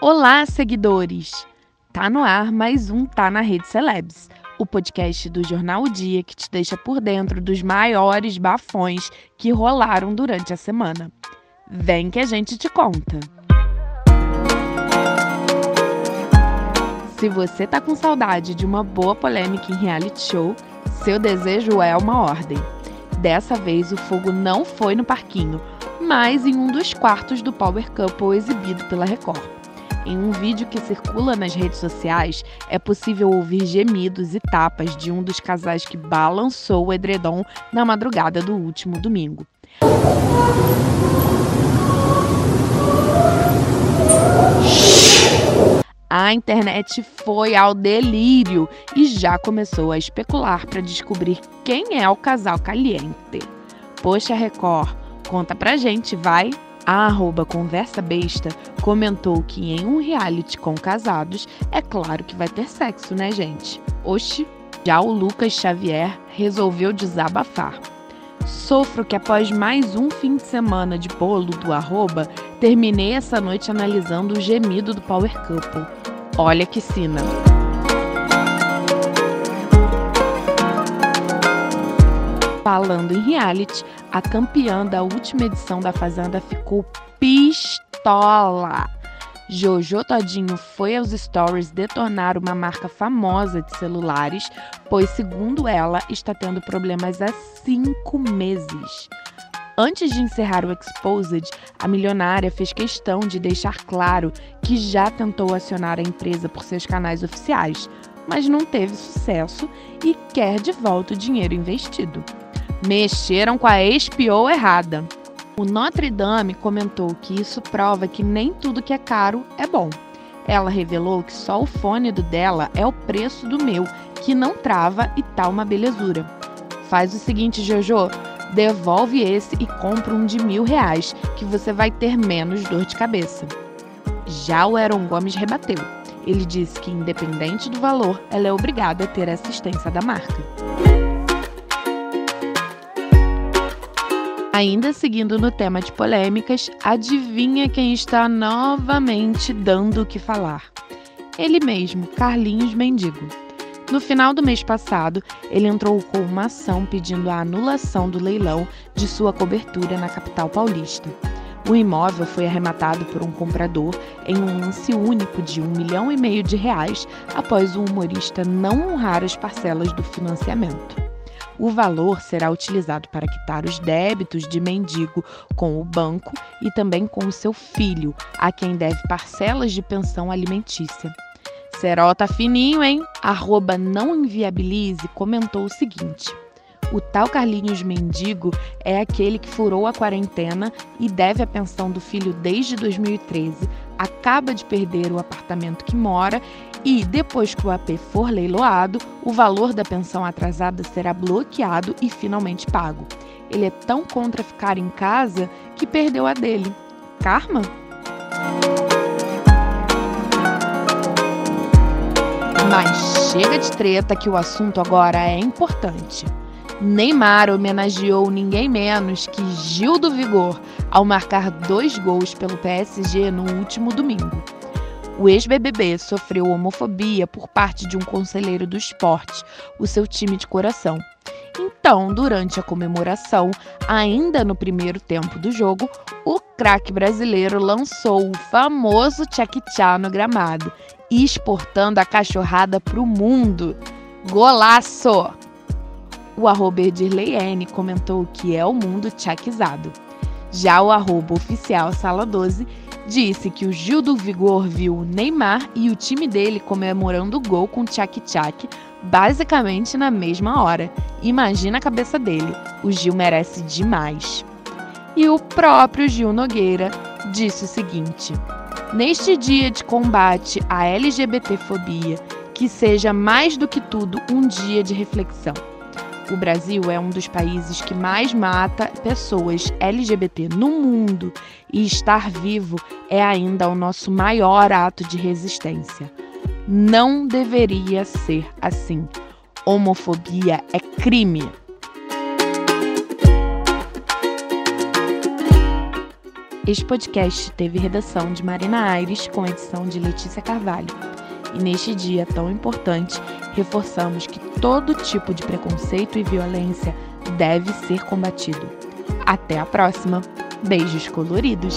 Olá, seguidores! Tá no ar mais um Tá na Rede Celebs, o podcast do Jornal o Dia que te deixa por dentro dos maiores bafões que rolaram durante a semana. Vem que a gente te conta! Se você tá com saudade de uma boa polêmica em reality show, seu desejo é uma ordem. Dessa vez o fogo não foi no parquinho, mas em um dos quartos do Power Couple exibido pela Record. Em um vídeo que circula nas redes sociais, é possível ouvir gemidos e tapas de um dos casais que balançou o edredom na madrugada do último domingo. A internet foi ao delírio e já começou a especular para descobrir quem é o casal caliente. Poxa, Record, conta pra gente, vai! A arroba Conversa Besta comentou que em um reality com casados, é claro que vai ter sexo, né, gente? Oxi! Já o Lucas Xavier resolveu desabafar. Sofro que após mais um fim de semana de bolo do arroba, terminei essa noite analisando o gemido do Power Couple. Olha que sina! Falando em reality, a campeã da última edição da Fazenda ficou pistola. Jojo Todinho foi aos stories detonar uma marca famosa de celulares, pois, segundo ela, está tendo problemas há cinco meses. Antes de encerrar o Exposed, a milionária fez questão de deixar claro que já tentou acionar a empresa por seus canais oficiais, mas não teve sucesso e quer de volta o dinheiro investido. Mexeram com a espiou errada. O Notre Dame comentou que isso prova que nem tudo que é caro é bom. Ela revelou que só o fone do dela é o preço do meu, que não trava e tá uma belezura. Faz o seguinte, Jojo, devolve esse e compra um de mil reais, que você vai ter menos dor de cabeça. Já o Aaron Gomes rebateu. Ele disse que, independente do valor, ela é obrigada a ter assistência da marca. Ainda seguindo no tema de polêmicas, adivinha quem está novamente dando o que falar? Ele mesmo, Carlinhos Mendigo. No final do mês passado, ele entrou com uma ação pedindo a anulação do leilão de sua cobertura na capital paulista. O imóvel foi arrematado por um comprador em um lance único de um milhão e meio de reais após o humorista não honrar as parcelas do financiamento. O valor será utilizado para quitar os débitos de mendigo com o banco e também com o seu filho, a quem deve parcelas de pensão alimentícia. Serol tá fininho, hein? Arroba não inviabilize comentou o seguinte. O tal Carlinhos Mendigo é aquele que furou a quarentena e deve a pensão do filho desde 2013, acaba de perder o apartamento que mora e, depois que o AP for leiloado, o valor da pensão atrasada será bloqueado e finalmente pago. Ele é tão contra ficar em casa que perdeu a dele. Karma? Mas chega de treta que o assunto agora é importante. Neymar homenageou ninguém menos que Gil do Vigor ao marcar dois gols pelo PSG no último domingo. O ex-BBB sofreu homofobia por parte de um conselheiro do esporte, o seu time de coração. Então, durante a comemoração, ainda no primeiro tempo do jogo, o craque brasileiro lançou o famoso tchac-tchá no gramado, exportando a cachorrada para o mundo. Golaço! O arroba Edirley comentou que é o mundo tchaquizado. Já o arroba oficial Sala 12 disse que o Gil do Vigor viu o Neymar e o time dele comemorando o gol com Tchak basicamente na mesma hora. Imagina a cabeça dele. O Gil merece demais. E o próprio Gil Nogueira disse o seguinte: Neste dia de combate à LGBTfobia, que seja mais do que tudo um dia de reflexão. O Brasil é um dos países que mais mata pessoas LGBT no mundo e estar vivo é ainda o nosso maior ato de resistência. Não deveria ser assim. Homofobia é crime. Este podcast teve redação de Marina Aires com edição de Letícia Carvalho. E neste dia tão importante, reforçamos que todo tipo de preconceito e violência deve ser combatido. Até a próxima! Beijos coloridos!